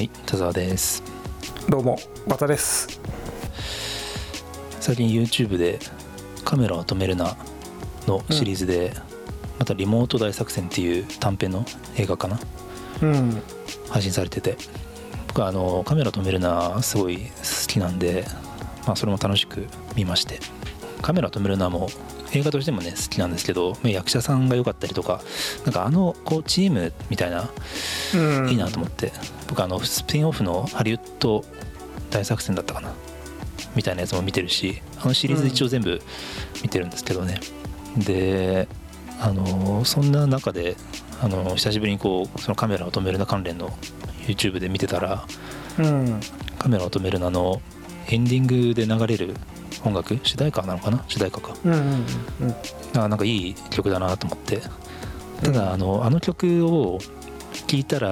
はい田沢です。どうもバタです。最近 YouTube で「カメラを止めるな」のシリーズで、また「リモート大作戦」っていう短編の映画かな。うん。配信されてて。僕はあのカメラ止めるなすごい好きなんで、まあ、それも楽しく見まして。カメラ止めるなも映画としてもね好きなんですけどまあ役者さんが良かったりとかなんかあのこうチームみたいなうん。いいなと思って僕あのスピンオフのハリウッド大作戦だったかな？みたいなやつも見てるしあのシリーズ一応全部見てるんですけどね、であのそんな中であの久しぶりにこうそのカメラを止めるな関連の YouTube で見てたらうん。カメラを止めるなのエンディングで流れる音楽？主題歌なのかな？主題歌か。うんうんあなんかいい曲だなと思って。ただあのあの曲を聴いたら、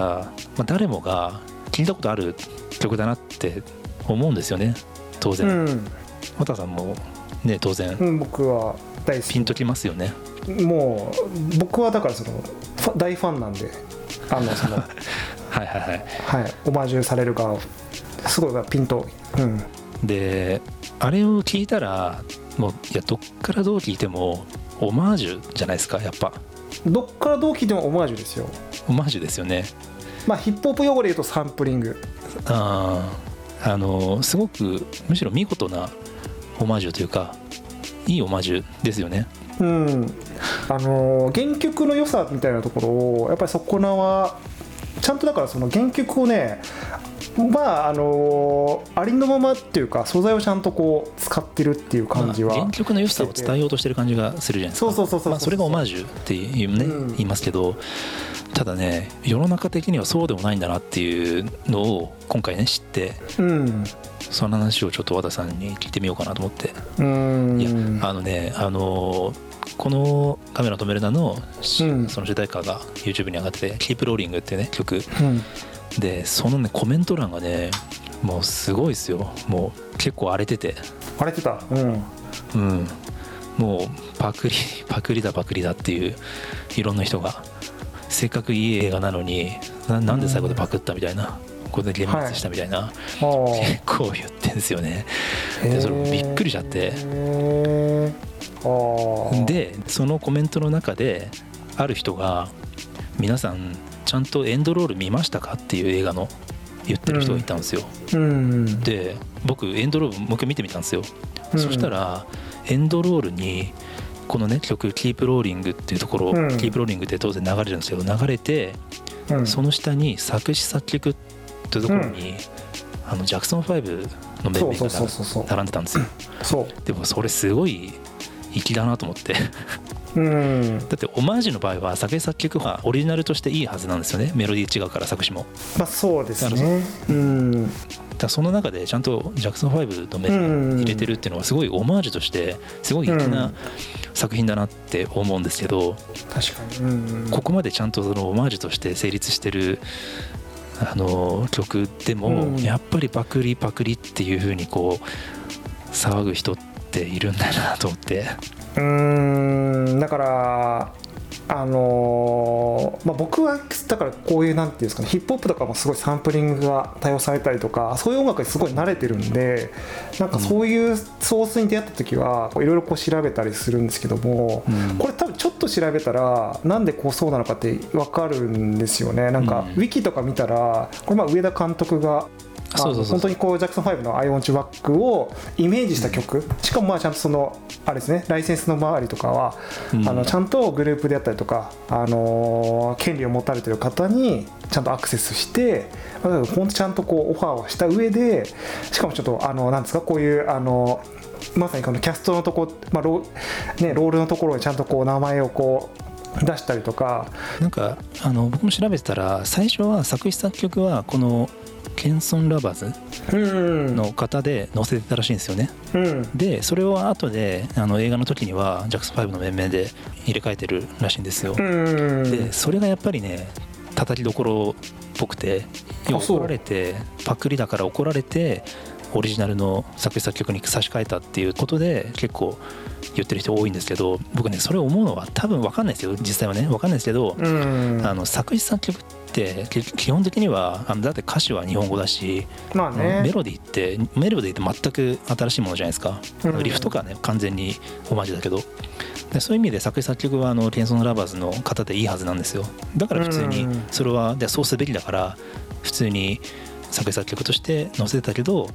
まあ、誰もが聞いたことある曲だなって思うんですよね。当う然ん。綿さんもね当然。うん僕は大好ピンときますよね。きもう僕はだからその大ファンなんで。あのその はいはいはい。はい。オマージュされる側すごいピンとうん。であれを聞いたらもういやどっからどう聞いてもオマージュじゃないですかやっぱどっからどう聞いてもオマージュですよ。オマージュですよね。まあヒップホップ用語で言うとサンプリング。あー。あのすごくむしろ見事なオマージュというかいいオマージュですよね。うん。あのー原曲の良さみたいなところをやっぱりそこなはちゃんとだからその原曲をねまああのーありのままっていうか素材をちゃんとこう使ってるっていう感じは、まあ原曲の良さを伝えようとしてる感じがするじゃないですか。そうそうそうそうまあ、それがオマージュっていうね、うん。言いますけどただね世の中的にはそうでもないんだなっていうのを今回ね知ってうん。その話をちょっと和田さんに聞いてみようかなと思って。うん。いやあのねあのこの「カメラ止めるなの」うん。その主題歌が YouTube に上がってて「Keep Rolling」っていうね曲。うんでそのねコメント欄がねもうすごいですよ。もう結構荒れてて。荒れてた？うん。うん。もうパクリ パクリだパクリだっていういろんな人が。せっかくいい映画なのにななんで最後でパクったみたいな、これで幻滅したみたいな、ああ結構言ってんですよね。でそれびっくりしちゃって。でそのコメントの中である人が「皆さんちゃんとエンドロール見ましたか?」っていう映画の言ってる人がいたんですよ、うん。で僕エンドロールもう一回見てみたんですよ、うん。そしたらエンドロールにこのね曲「Keep Rolling」っていうところ「うん。Keep Rolling」って当然流れるんですけど流れてうん。その下に作詞作曲っていうところに、あのジャクソン5の面々が並んでたんですよ。でもそれすごい粋だなと思ってうん。だってオマージュの場合は作詞作曲はオリジナルとしていいはずなんですよね。メロディー違うから作詞も。まあそうですね。うん。だその中でちゃんとジャクソン5のメロディー入れてるっていうのはすごいオマージュとしてすごい粋うなん。作品だなって思うんですけど、確かに。うん。ここまでちゃんとそのオマージュとして成立してるあの曲でも、うん。やっぱりパクリパクリっていう風にこう騒ぐ人っているんだなと思って。うーんだからあのーまあ、僕はだからこういうなんていうんですかねヒップホップとかもすごいサンプリングが多用されたりとかそういう音楽にすごい慣れてるんでなんかそういうソースに出会った時はいろいろこう調べたりするんですけども、うん。これ多分ちょっと調べたらなんでこうそうなのかって分かるんですよね。なんか、うん。ウィキとか見たらこれまあ上田監督がそうそうそう。本当にこうジャクソン5の「I Want You Back」をイメージした曲、しかもまあちゃんとそのあれですねライセンスの周りとかは、うん。あのちゃんとグループであったりとか、あのー権利を持たれてる方にちゃんとアクセスして本当ちゃんとこうオファーをした上でしかもちょっとあのなんですかこういうあのまさにこのキャストのとこ、まあローね、ロールのところにちゃんとこう名前をこう出したりとか。なんかあの僕も調べてたら最初は作詞作曲はこのケンソン・ラバーズうん。の方で載せてたらしいんですよね。うん。でそれを後であの映画の時にはジャクソン5の面々で入れ替えてるらしいんですよ、うん。でそれがやっぱりね叩きどころっぽくて怒られてパクリだから怒られてオリジナルの作詞作曲に差し替えたっていうことで結構言ってる人多いんですけど僕ねそれ思うのは多分分かんないですよ。実際はね分かんないですけど、うん。あの作詞作曲ってって基本的にはあのだって歌詞は日本語だし、まあね。メロディーってメロディーって全く新しいものじゃないですか、うん。リフとかね完全にオマージュだけど。でそういう意味で作詞作曲はあの「テンソンラバーズ」の方でいいはずなんですよ。だから普通にうん。それはでそうすべきだから普通に作詞作曲として載せてたけど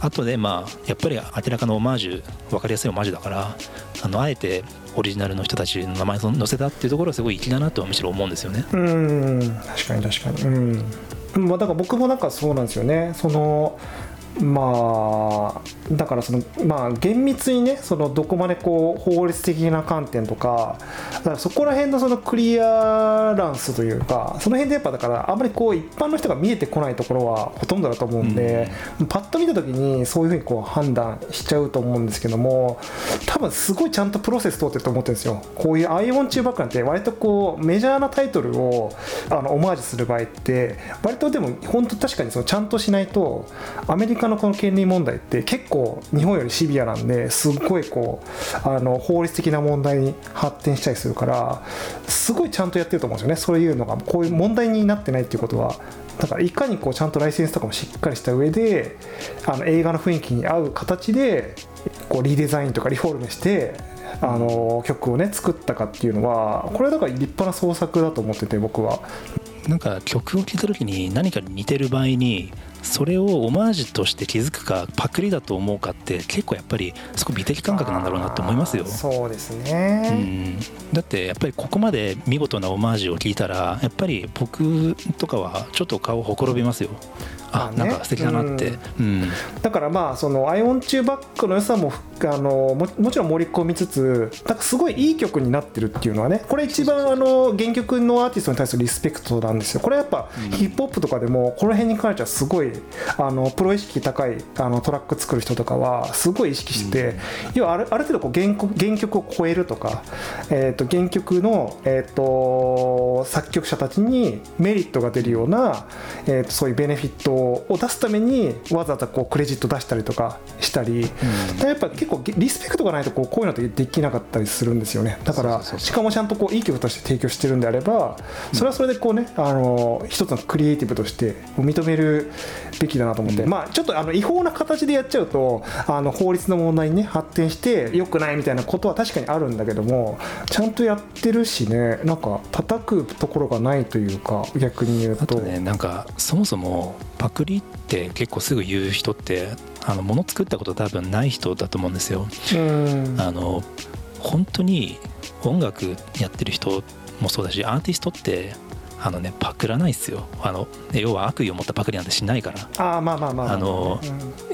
後でまあやっぱり明らかなオマージュ分かりやすいオマージュだからあのあえてオリジナルの人たちの名前を載せたっていうところはすごい粋だなとはむしろ思うんですよね。うん。確かに確かに。うん。まあだから僕もなんかそうなんですよね。そのまあだからそのまあ厳密にねそのどこまでこう法律的な観点とかだからそこら辺のそのクリアランスというかその辺でやっぱだからあんまりこう一般の人が見えてこないところはほとんどだと思うんで、パッと見た時にそういうふうにこう判断しちゃうと思うんですけども多分すごいちゃんとプロセス通ってると思ってるんですよ。こういう「アイオン中バックなんて割とこうメジャーなタイトルをあのオマージュする場合って割とでも本当確かにそのちゃんとしないとアメリカのこの権利問題って結構日本よりシビアなんですっごいこうあの法律的な問題に発展したりするからすごいちゃんとやってると思うんですよねそういうのがこういう問題になってないっていうことはだからいかにこうちゃんとライセンスとかもしっかりした上であの映画の雰囲気に合う形でこうリデザインとかリフォルメしてあの曲をね作ったかっていうのはこれはだから立派な創作だと思ってて僕は。なんか曲を聴いた時に何かに似てる場合にそれをオマージュとして気づくかパクリだと思うかって結構やっぱりすごい美的感覚なんだろうなって思いますよ。そうですうね。ん、だってやっぱりここまで見事なオマージュを聞いたらやっぱり僕とかはちょっと顔ほころびますよ。あ、まあねなんか素敵だなって。うんだからまあその「アイオンチューバック」の良さもあのももちろん盛り込みつつなんかすごいいい曲になってるっていうのはねこれ一番あの原曲のアーティストに対するリスペクトなんですよ。これやっぱヒップホップとかでもこの辺に関してはすごいあのプロ意識高いあのトラック作る人とかはすごい意識して、要はあるある程度こう原曲原曲を超えるとか、えー、と原曲の、えー、と作曲者たちにメリットが出るような、えー、とそういうベネフィットを出すためにわざわざこうクレジット出したりとかしたり、やっぱ結構リスペクトがないとこうこういうのってできなかったりするんですよね。だからしかもちゃんとこういい曲として提供してるんであればそれはそれでこうねあの一つのクリエイティブとして認めるべきだなと思って、まあちょっとあの違法な形でやっちゃうとあの法律の問題にね発展して良くないみたいなことは確かにあるんだけどもちゃんとやってるしねなんか叩くところがないというか逆に言うと。あとねなんかそもそもパクリって結構すぐ言う人ってあの物作ったこと多分ない人だと思うんですよ。うんあの本当に音楽やってる人もそうだしアーティストってあのねパクらないっすよ。あの要は悪意を持ったパクリなんてしないから。ああまあまあまあまあ。の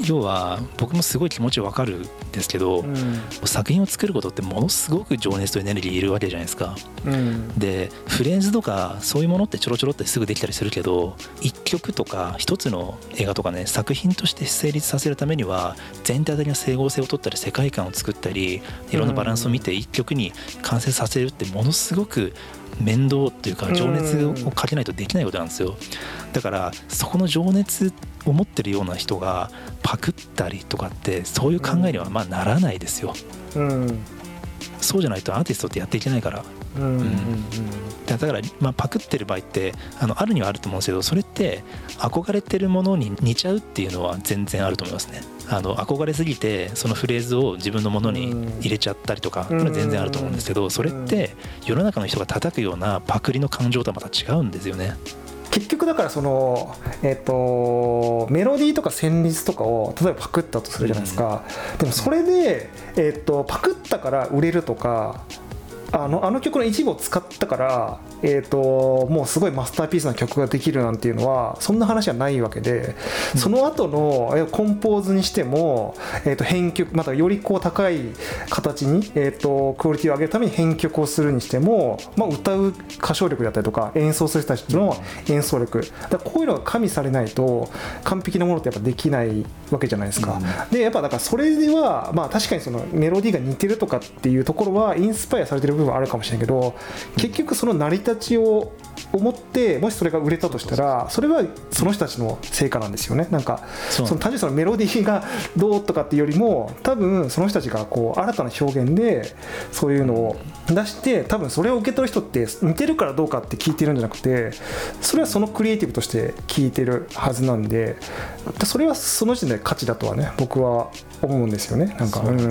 要は僕もすごい気持ちわかるんですけど、うん。作品を作ることってものすごく情熱とエネルギーいるわけじゃないですか。うん。でフレーズとかそういうものってちょろちょろってすぐできたりするけど一曲とか一つの映画とかね作品として成立させるためには全体的な整合性を取ったり世界観を作ったりいろんなバランスを見て一曲に完成させるってものすごく面倒っていうか情熱をかけないとできないことなんですよ。だからそこの情熱を持ってるような人がパクったりとかってそういう考えにはまあならないですよ。うん。そうじゃないとアーティストってやっていけないからだから、まあ、パクってる場合ってあのあるにはあると思うんですけどそれって憧れてるものに似ちゃうっていうのは全然あると思いますね。あの憧れすぎてそのフレーズを自分のものに入れちゃったりとか全然あると思うんですけどそれって世の中の人が叩くようなパクリの感情とはまた違うんですよね。結局だからそのえっ、とメロディーとか旋律とかを例えばパクったとするじゃないですか、でもそれで、えっとパクったから売れるとかあのあの曲の一部を使ったから、えー、ともうすごいマスターピースな曲ができるなんていうのはそんな話はないわけで、その後のえコンポーズにしても、えー、と編曲またよりこう高い形に、えー、とクオリティを上げるために編曲をするにしても、まあ、歌う歌唱力だったりとか演奏する人たちの演奏力。だこういうのが加味されないと完璧なものってやっぱできないわけじゃないですか。でやっぱだからそれでは、まあ、確かにそのメロディーが似てるとかっていうところはインスパイアされてる部分はあるかもしれないけど結局その成り立ちを思ってもしそれが売れたとしたらそれはその人たちの成果なんですよね。なんかその単純にそのメロディーがどうとかっていうよりも多分その人たちがこう新たな表現でそういうのを出して多分それを受け取る人って似てるからどうかって聞いてるんじゃなくてそれはそのクリエイティブとして聞いてるはずなんでそれはその時点で価値だとはね僕は思うんですよね。なんかそうなん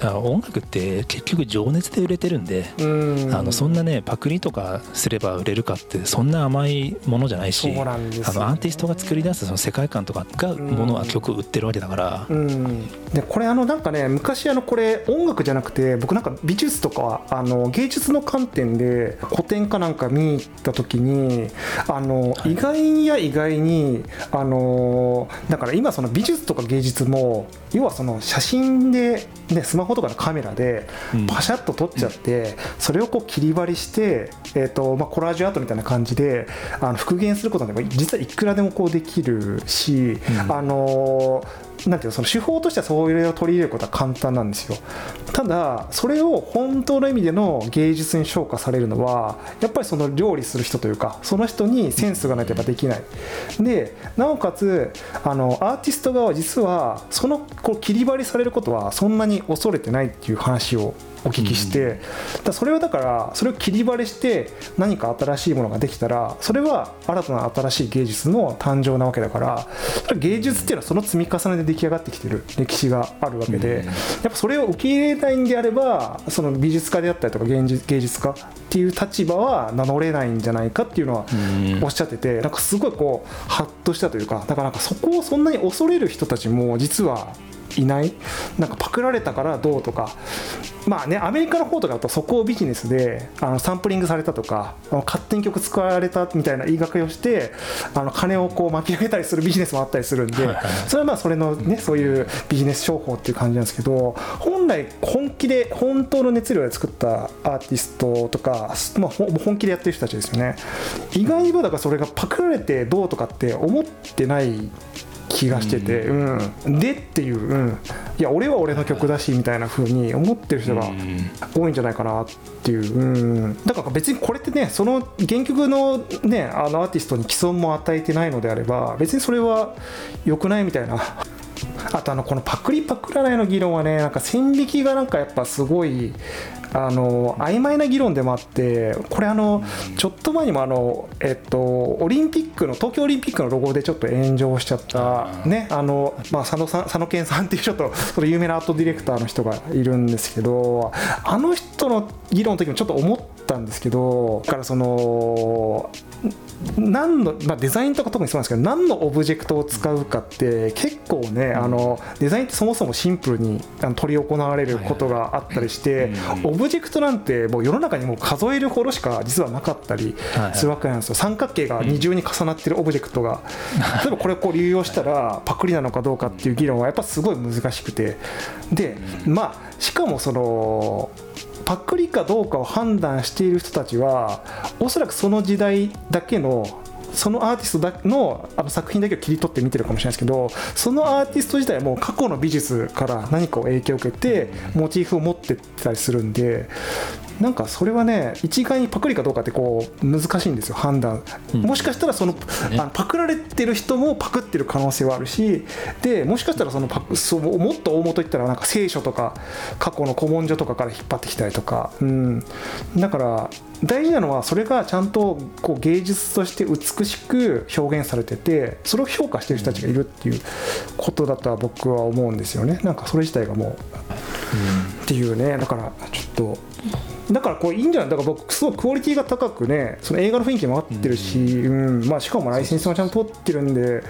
ですよ、だから音楽って結局情熱で売れてるんで、うん。あのそんなねパクリとかすれば売れるかってそんな甘いものじゃないしそうなんですよあのアーティストが作り出すその世界観とかがものは曲を売ってるわけだから、うん、でこれあのなんかね昔あのこれ音楽じゃなくて僕なんか美術とかあの芸術の観点で古典かなんか見に行った時にあの、はい。意外や意外にあのだから今その美術とか芸術も要はその写真で、ね、スマホとかのカメラでうん。パシャッと撮っちゃって、それをこう切り張りして、えーとまあ、コラージュアートみたいな感じであの復元することでも実はいくらでもこうできるし、うん。あのなんていうのその手法としてはそういうのを取り入れることは簡単なんですよ。ただそれを本当の意味での芸術に昇華されるのはやっぱりその料理する人というかその人にセンスがないとやっぱできない。でなおかつあのアーティスト側は実はそのこう切り張りされることはそんなに恐れてないっていう話をお聞きして、だそれはだからそれを切り張りして何か新しいものができたらそれは新たな新しい芸術の誕生なわけだから芸術っていうのはその積み重ねで出来上がってきてる歴史があるわけで、うんやっぱそれを受け入れないんであればその美術家であったりとか芸術芸術家っていう立場は名乗れないんじゃないかっていうのはうん。おっしゃっててなんかすごいこうハッとしたというかだからなんかそこをそんなに恐れる人たちも実はいない？なんかパクられたからどうとか。まあねアメリカの方とかだとそこをビジネスであのサンプリングされたとかあの勝手に曲使われたみたいな言い訳をしてあの金をこう巻き上げたりするビジネスもあったりするんでそれはまあそれのねそういうビジネス商法っていう感じなんですけど本来本気で本当の熱量で作ったアーティストとか、まあ、ほ本気でやってる人たちですよね。意外にだからそれがパクられてどうとかって思ってない気がしてて、うん。でっていう、うん、いや俺は俺の曲だしみたいな風に思ってる人がうん。多いんじゃないかなっていう、うん、だから別にこれってねその原曲のねあのアーティストに既存も与えてないのであれば別にそれは良くないみたいな。あとあのこのパクリパクらないの議論はねなんか線引きがなんかやっぱすごいあの曖昧な議論でもあってこれあのちょっと前にもあのえっとオリンピックの東京オリンピックのロゴでちょっと炎上しちゃったねあのまあ佐野さん佐野健さんっていうちょっとその有名なアートディレクターの人がいるんですけどあの人の議論の時もちょっと思ったんですけどだからその何の、まあ、デザインとか特にそうなんですけど何のオブジェクトを使うかって結構ねあのデザインってそもそもシンプルにあの取り行われることがあったりしてうん。オブジェクトなんてもう世の中にもう数えるほどしか実はなかったりはいするわけなんですよ。三角形が二重に重なってるオブジェクトが。例えばこれをこう流用したらパクリなのかどうかっていう議論はやっぱすごい難しくて。でまあしかもそのパクリかどうかを判断している人たちはおそらくその時代だけのそのアーティストのあの作品だけを切り取って見てるかもしれないですけどそのアーティスト自体も過去の美術から何かを影響を受けてモチーフを持ってったりするんでなんかそれはね一概にパクリかどうかってこう難しいんですよ判断、うん。もしかしたらそのね。あのパクられてる人もパクってる可能性はあるしでもしかしたらそのパクそうもっと大元言ったらなんか聖書とか過去の古文書とかから引っ張ってきたりとか、うん、だから大事なのはそれがちゃんとこう芸術として美しく表現されててそれを評価してる人たちがいるっていうことだとは僕は思うんですよね。なんかそれ自体がもうっていうね。だからちょっとだからこういいんじゃない？だから僕すごいクオリティが高くねその映画の雰囲気も合ってるし、うんまあ、しかもライセンスもちゃんと取ってるんで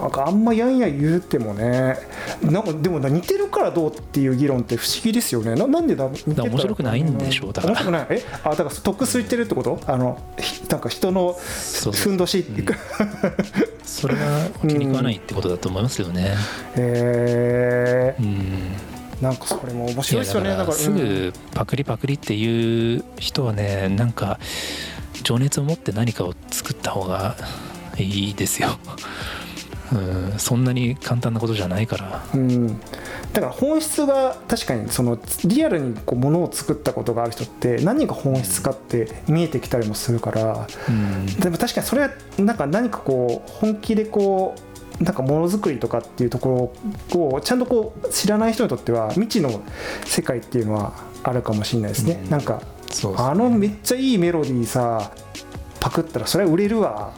なんかあんまやんや言うてもねなんかでもな似てるからどうっていう議論って不思議ですよね。ななんでだ似てたら？面白くないんでしょうだから。面白くない？え？あだから得すってるってこと？あのひなんか人のふんどし。っていうか、それは気に食わないってことだと思いますけどね。えうん。ーなんかそれも面い白いですよね。やだからすうん。ぐパクリパクリっていう人はねなんか情熱を持って何かを作った方がいいですよ、うん、そんなに簡単なことじゃないから。うん、だから本質が確かにそのリアルにこうものを作ったことがある人って何が本質かって見えてきたりもするから。うん。でも確かにそれはなんか何かこう本気でこうなんかものづくりとかっていうところをちゃんとこう知らない人にとっては未知の世界っていうのはあるかもしれないですね、うん。なんかそうそうあのめっちゃいいメロディーさパクったらそれは売れるわ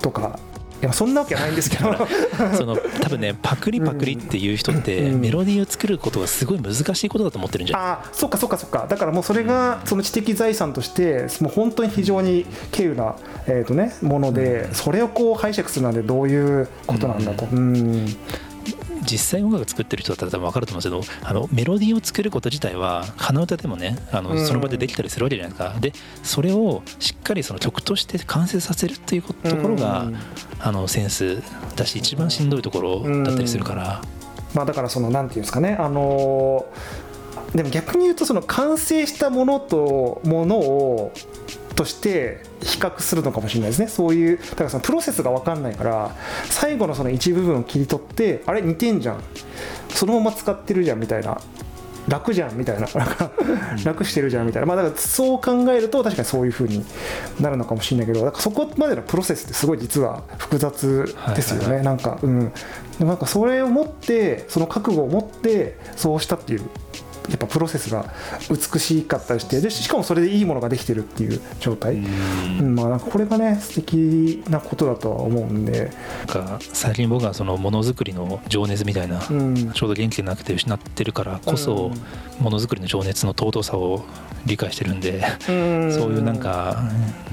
とかいやそんなわけはないんですけど。その多分ねパクリパクリっていう人ってうん。メロディーを作ることがすごい難しいことだと思ってるんじゃない？ああそっかそっかそっか。だからもうそれがその知的財産としてもう本当に非常に稀有な、えーとね、ものでそれをこう拝借するなんてどういうことなんだと。うん実際音楽作ってる人だったら多分分かると思うんですけどあのメロディーを作ること自体は鼻歌でもねあうん。のその場でできたりするわけじゃないですか、でそれをしっかりその曲として完成させるっていうこところが、うん。あのセンスだし一番しんどいところだったりするから、まあ、だからそのなんていうんですかね。あのーでも逆に言うとその完成したものとものをとして比較するのかもしれないですね。そういうだからそのプロセスが分かんないから最後のその一部分を切り取ってあれ似てんじゃん。そのまま使ってるじゃんみたいな。楽じゃんみたいな。なんか楽してるじゃんみたいな。まあだからそう考えると確かにそういう風になるのかもしれないけどだからそこまでのプロセスってすごい実は複雑ですよね、はいはいはなんかうん。でもなんかそれを持ってその覚悟を持ってそうしたっていうやっぱプロセスが美しかったりしてでしかもそれでいいものができてるっていう状態、うん。まあ、これがね素敵なことだとは思うんで、なんか最近僕はそのものづくりの情熱みたいな、うん。ちょうど元気がなくて失ってるからこそものづくりの情熱の尊さを理解してるんで、うん。そういうなんか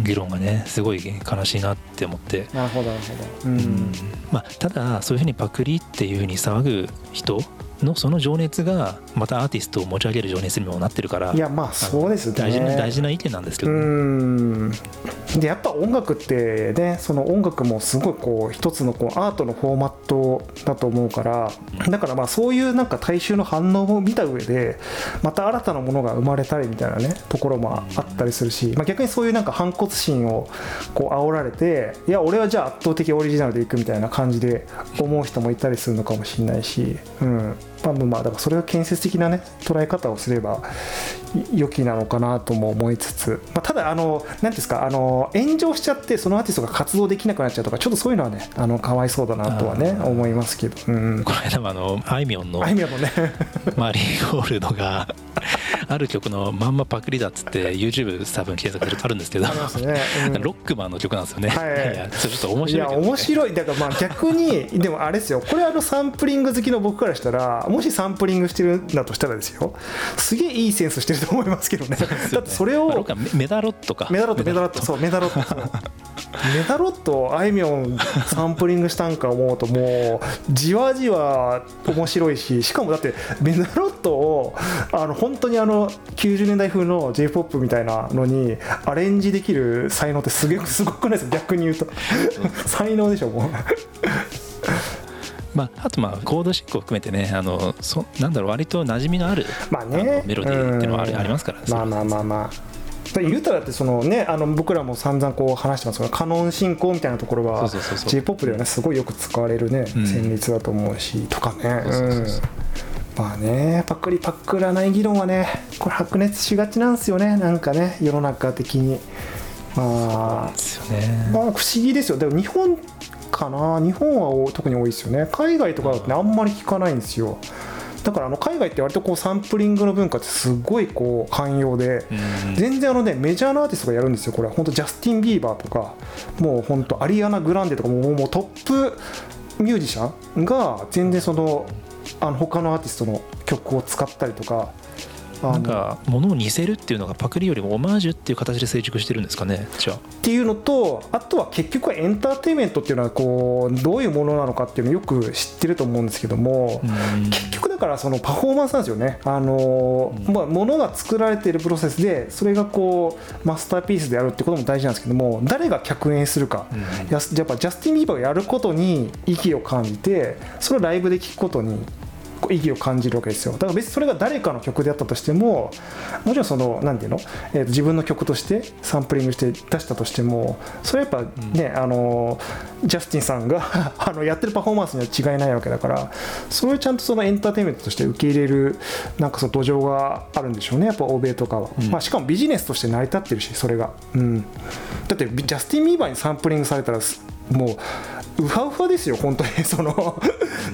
議論がねすごい悲しいなって思って。なるほどなるほど、うん。うん。まあ、ただそういうふうにパクリっていうふうに騒ぐ人のその情熱がまたアーティストを持ち上げる情熱にもなってるからいやまあそうですね。大事な大事な意見なんですけうど。ね、ん。でやっぱ音楽ってねその音楽もすごいこう一つのこうアートのフォーマットだと思うからだからまあそういうなんか大衆の反応を見た上でまた新たなものが生まれたりみたいなねところもあったりするし、まあ、逆にそういうなんか反骨心をこう煽られていや俺はじゃあ圧倒的オリジナルでいくみたいな感じで思う人もいたりするのかもしれないし、うんまあ、まあだからそれが建設的なね捉え方をすれば良きなのかなとも思いつつ、まあ、ただあの何ですかあの炎上しちゃってそのアーティストが活動できなくなっちゃうとかちょっとそういうのはねあのかわいそうだなとはね思いますけど、うん、この間もあのあいみょんのあいみょんもね。マリーゴールドがある曲のまんまパクリだっつって YouTube 多分検索するとあるんですけどね、うん。ロックマンの曲なんですよね、はい。いやちょっと面いや白いけどね面白い。だからまあ逆に でもあれですよ。これあのサンプリング好きの僕からしたらもしサンプリングしてるんだとしたらですよ。すげえいいセンスしてると思いますけどね。だってそれをメメダロットか。メダロットメダロット。そうメダロット。メダロット あいみょんサンプリングしたんか思うともうじわじわ面白いししかもだってメダロットをあの本当にあの90年代風の j p o p みたいなのにアレンジできる才能ってすすごくないですか？逆に言うと。才能でしょもうまあ、あとまあコード進行を含めてねあのそなんだろう割と馴染みのあるまあね。メロディーっていうのはありうん。ありますからねまあまあまあまあ。だ言うたらだってそのねあの僕らも散々こう話してますがカノン進行みたいなところは j p o p ではねすごいよく使われるねうん。旋律だと思うしとかね。まあねパクリパクらない議論はねこれ白熱しがちなんですよねなんかね世の中的に。まあ。ですよね。まあ不思議ですよ。でも日本かな。日本は多特に多いですよね。海外とかだとねあんまり聞かないんですよ。だからあの海外って割とこうサンプリングの文化ってすごいこう寛容で、うん。全然あのねメジャーなアーティストがやるんですよ。これは。本当ジャスティン・ビーバーとかもう本当アリアナ・グランデとかもうもうトップミュージシャンが全然そのあの他のアーティストの曲を使ったりとかなんか物を似せるっていうのがパクリよりもオマージュっていう形で成熟してるんですかねじゃあ。っていうのとあとは結局はエンターテインメントっていうのはこうどういうものなのかっていうのをよく知ってると思うんですけども、うん。結局だからそのパフォーマンスなんですよね、あのうん。まあ、ものが作られているプロセスでそれがこうマスターピースであるってことも大事なんですけども誰が客演するか、うん。ややっぱジャスティン・ビーバーがやることに意義を感じてそれをライブで聴くことに意義を感じるわけですよ。だから別にそれが誰かの曲であったとしてももちろんその何ていうの、えーと自分の曲としてサンプリングして出したとしてもそれはやっぱね、あのジャスティンさんが あのやってるパフォーマンスには違いないわけだからそれをちゃんとそのエンターテインメントとして受け入れるなんかその土壌があるんでしょうねやっぱ欧米とかは、うん。まあ、しかもビジネスとして成り立ってるしそれが、うん、だってジャスティン・ビーバーにサンプリングされたらすもうウハウハですよ本当に その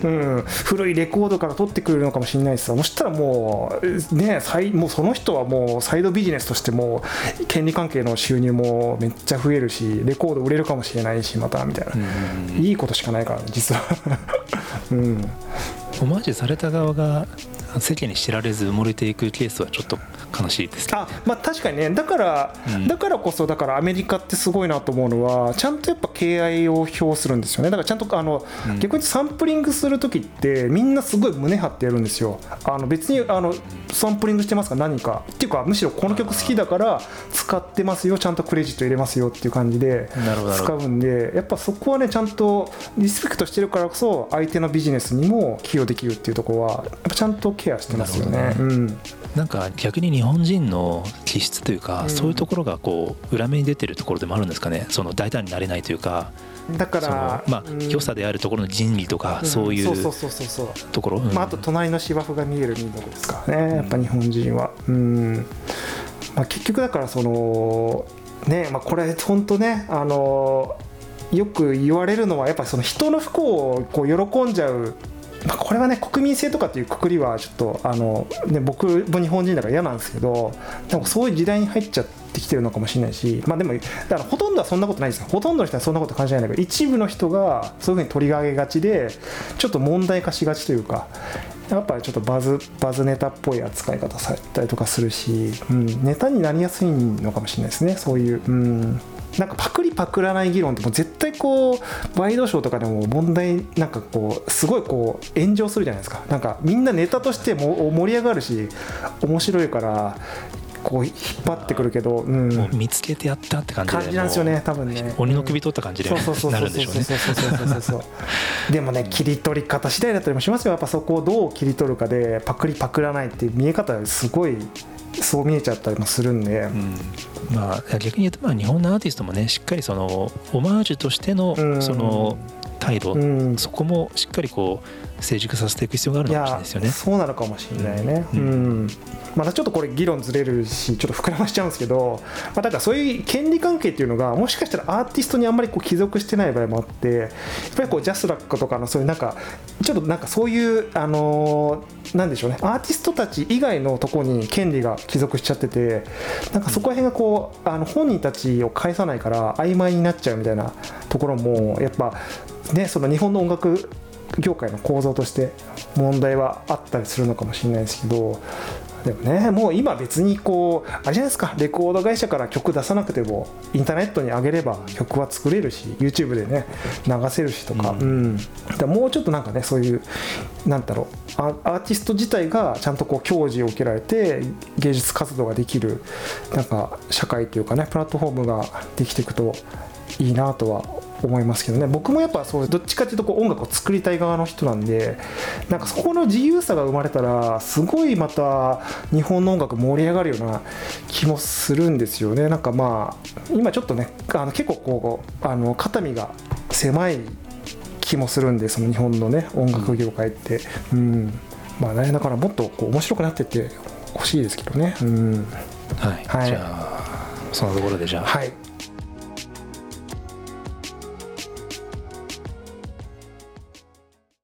うん、古いレコードから取ってくれるのかもしれないしさそしたらもう,、ね、もうその人はもうサイドビジネスとしても権利関係の収入もめっちゃ増えるしレコード売れるかもしれないしまたみたいな、いいことしかないからね実は、うん、オマージュされた側が世間に知られず埋もれていくケースはちょっと悲しいですあまあ確かにね。だから、うん。だからこそだからアメリカってすごいなと思うのはちゃんとやっぱ敬愛を表するんですよね。だからちゃんとあの、うん。逆にサンプリングする時ってみんなすごい胸張ってやるんですよ。あの別にあのサンプリングしてますか？何か。っていうかむしろこの曲好きだから使ってますよ。ちゃんとクレジット入れますよっていう感じで使うんでやっぱそこはねちゃんとリスペクトしてるからこそ相手のビジネスにも寄与できるっていうところはやっぱちゃんとケアしてますよね。なん。なんか逆に日本人の気質というか、うん。そういうところがこう裏目に出てるところでもあるんですかね。その大胆になれないというか。だからまあうん。良さであるところの人理とか、ん。そういうところ、うん。まあ、あと隣の芝生が見える民族ですからねやっぱ日本人は。うん、まあ、結局だからそのねまあこれ本当ねあのよく言われるのはやっぱりその人の不幸をこう喜んじゃうまあ、これはね国民性とかっていうくくりはちょっとあの、ね、僕も日本人だから嫌なんですけどでもそういう時代に入っちゃってきてるのかもしれないし、まあ、でもだからほとんどはそんなことないですよほとんどの人はそんなこと感じないんだけど一部の人がそういうふうに取り上げがちでちょっと問題化しがちというかやっぱりちょっとバズバズネタっぽい扱い方されたりとかするし、うん、ネタになりやすいのかもしれないですねそういう。うんなんかパクリパクらない議論ってもう絶対こうワイドショーとかでも問題なんかこうすごいこう炎上するじゃないですか。なんかみんなネタとしても盛り上がるし面白いからこう引っ張ってくるけど、うん、もう見つけてやったって感じで感じなんですよね多分ね。鬼の首取った感じでそうそうそうなそうるんでしょうねそうそうそうそうそう。でもね切り取り方次第だったりもしますよ。やっぱそこをどう切り取るかでパクリパクらないっていう見え方がすごいそう見えちゃったりもするんで、うん。まあ、逆に言うとまあ日本のアーティストもねしっかりそのオマージュとしてのうん。その態度、うん。そこもしっかりこう成熟させていく必要があるいのかもしれないやですよね。そうなのかもしれないね、ううん。んまたちょっとこれ議論ずれるしちょっと膨らましちゃうんですけど、まあ、だからそういう権利関係っていうのがもしかしたらアーティストにあんまりこう帰属してない場合もあってやっぱりこうジャスラックとかのそういうなんかちょっとなんかそういうあのーなんでしょうね。アーティストたち以外のところに権利が帰属しちゃっててなんかそこら辺がこうあの本人たちを返さないから曖昧になっちゃうみたいなところもやっぱねその日本の音楽業界の構造として問題はあったりするのかもしれないですけどでもねもう今別にこうあれじゃないですか。レコード会社から曲出さなくてもインターネットに上げれば曲は作れるし YouTube でね流せるしとか、うん。うん。だもうちょっとなんかねそういうなんだろう。アアーティスト自体がちゃんとこう享受を受けられて芸術活動ができるなんか社会というかねプラットフォームができていくといいなとは思いますけどね。僕もやっぱそうどっちかっていうとこう音楽を作りたい側の人なんでなんかそこの自由さが生まれたらすごいまた日本の音楽盛り上がるような気もするんですよね。なんかまあ今ちょっとねあの結構こうあの肩身が狭い気もするんでその日本のね音楽業界って。うん。まあねだからもっとこう面白くなってってほしいですけどね。うん。はい、はい。じゃあそのところでじゃあ、はい